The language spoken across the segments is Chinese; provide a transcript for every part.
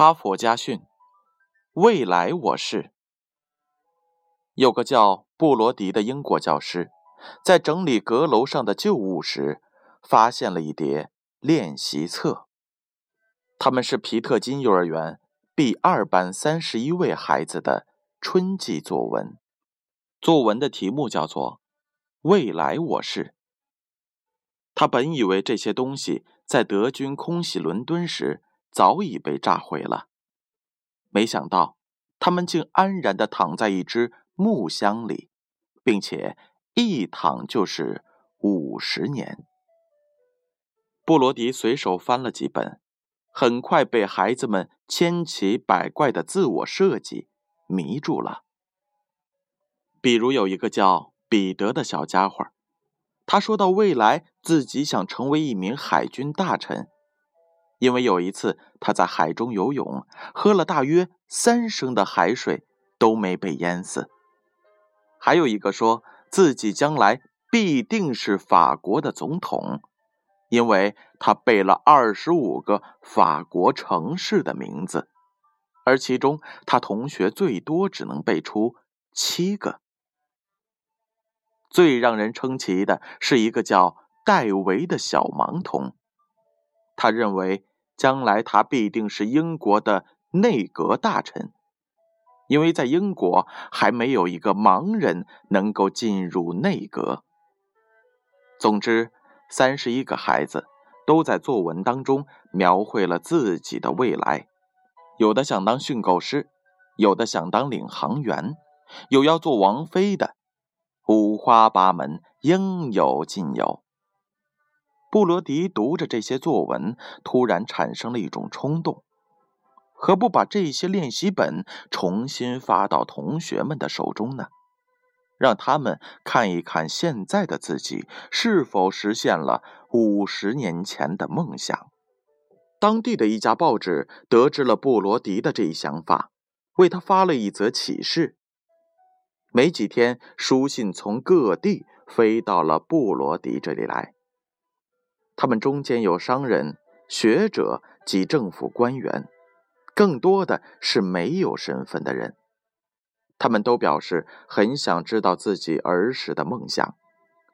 哈佛家训：未来我是。有个叫布罗迪的英国教师，在整理阁楼上的旧物时，发现了一叠练习册。他们是皮特金幼儿园 B 二班三十一位孩子的春季作文。作文的题目叫做《未来我是》。他本以为这些东西在德军空袭伦敦时早已被炸毁了，没想到他们竟安然地躺在一只木箱里，并且一躺就是五十年。布罗迪随手翻了几本，很快被孩子们千奇百怪的自我设计迷住了。比如有一个叫彼得的小家伙，他说到未来自己想成为一名海军大臣，因为有一次他在海中游泳，喝了大约三升的海水都没被淹死。还有一个说自己将来必定是法国的总统，因为他背了二十五个法国城市的名字，而其中他同学最多只能背出七个。最让人称奇的是一个叫戴维的小盲童，他认为将来他必定是英国的内阁大臣，因为在英国还没有一个盲人能够进入内阁。总之，三十一个孩子都在作文当中描绘了自己的未来，有的想当训狗师，有的想当领航员，有要做王妃的。五花八门，应有尽有。布罗迪读着这些作文，突然产生了一种冲动：何不把这些练习本重新发到同学们的手中呢？让他们看一看现在的自己是否实现了五十年前的梦想。当地的一家报纸得知了布罗迪的这一想法，为他发了一则启事。没几天，书信从各地飞到了布罗迪这里来。他们中间有商人、学者及政府官员，更多的是没有身份的人。他们都表示很想知道自己儿时的梦想，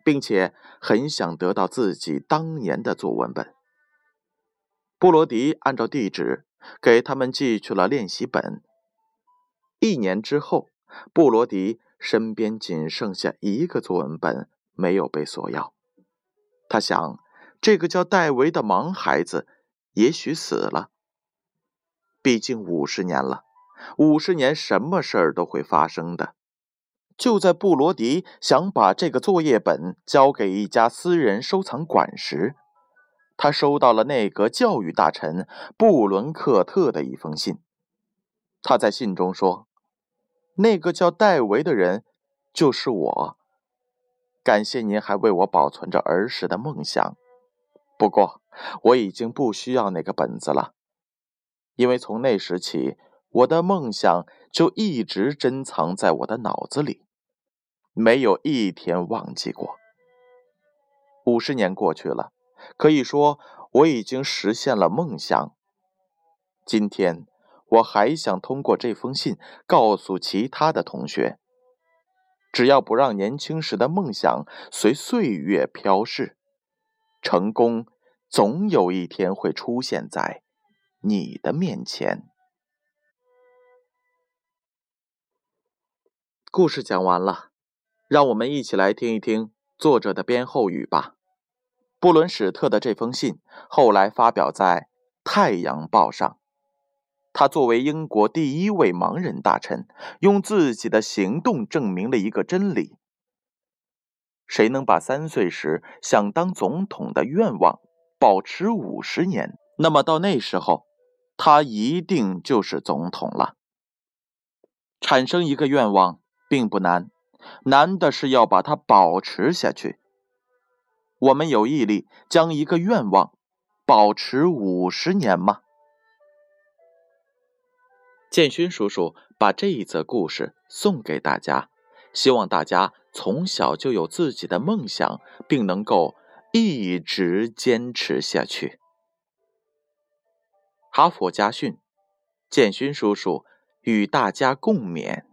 并且很想得到自己当年的作文本。布罗迪按照地址给他们寄去了练习本。一年之后，布罗迪。身边仅剩下一个作文本没有被索要，他想，这个叫戴维的盲孩子也许死了。毕竟五十年了，五十年什么事儿都会发生的。就在布罗迪想把这个作业本交给一家私人收藏馆时，他收到了内阁教育大臣布伦克特的一封信。他在信中说。那个叫戴维的人，就是我。感谢您还为我保存着儿时的梦想。不过，我已经不需要那个本子了，因为从那时起，我的梦想就一直珍藏在我的脑子里，没有一天忘记过。五十年过去了，可以说我已经实现了梦想。今天。我还想通过这封信告诉其他的同学：只要不让年轻时的梦想随岁月飘逝，成功总有一天会出现在你的面前。故事讲完了，让我们一起来听一听作者的编后语吧。布伦史特的这封信后来发表在《太阳报》上。他作为英国第一位盲人大臣，用自己的行动证明了一个真理：谁能把三岁时想当总统的愿望保持五十年，那么到那时候，他一定就是总统了。产生一个愿望并不难，难的是要把它保持下去。我们有毅力将一个愿望保持五十年吗？建勋叔叔把这一则故事送给大家，希望大家从小就有自己的梦想，并能够一直坚持下去。哈佛家训：建勋叔叔与大家共勉。